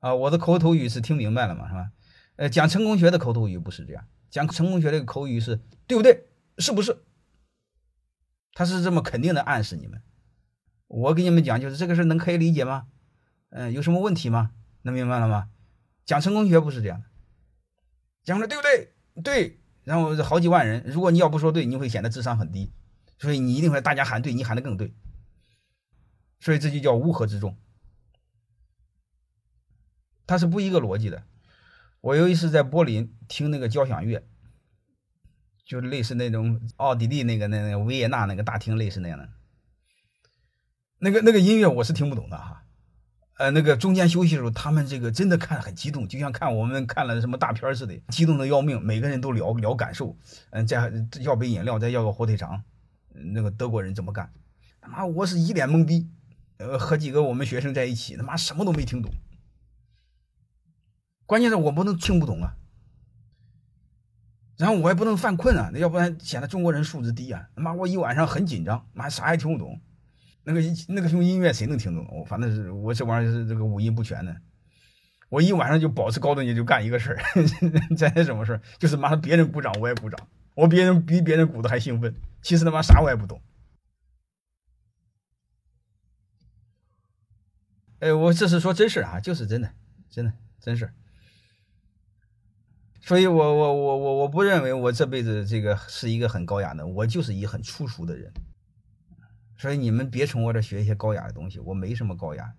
啊，我的口头语是听明白了嘛，是吧？呃，讲成功学的口头语不是这样，讲成功学的口语是对不对？是不是？他是这么肯定的暗示你们。我给你们讲，就是这个事能可以理解吗？嗯，有什么问题吗？能明白了吗？讲成功学不是这样的，讲了对不对？对，然后好几万人，如果你要不说对，你会显得智商很低，所以你一定会大家喊对，你喊的更对，所以这就叫乌合之众。它是不一个逻辑的。我有一次在柏林听那个交响乐，就类似那种奥地利那个那个维也纳那个大厅类似那样的，那个那个音乐我是听不懂的哈。呃，那个中间休息的时候，他们这个真的看很激动，就像看我们看了什么大片似的，激动的要命。每个人都聊聊感受，嗯，再要杯饮料，再要个火腿肠。那个德国人怎么干？他妈，我是一脸懵逼。呃，和几个我们学生在一起，他妈什么都没听懂。关键是我不能听不懂啊，然后我也不能犯困啊，那要不然显得中国人素质低啊。他妈，我一晚上很紧张，妈啥也听不懂。那个那个用音乐谁能听懂？我反正是我这玩意儿是这个五音不全的。我一晚上就保持高度，你就干一个事儿，这是什么事儿？就是妈别人鼓掌我也鼓掌，我别人比别人鼓的还兴奋。其实他妈啥我也不懂。哎，我这是说真事啊，就是真的，真的真事儿。所以，我我我我我不认为我这辈子这个是一个很高雅的，我就是一个很粗俗的人。所以你们别从我这学一些高雅的东西，我没什么高雅。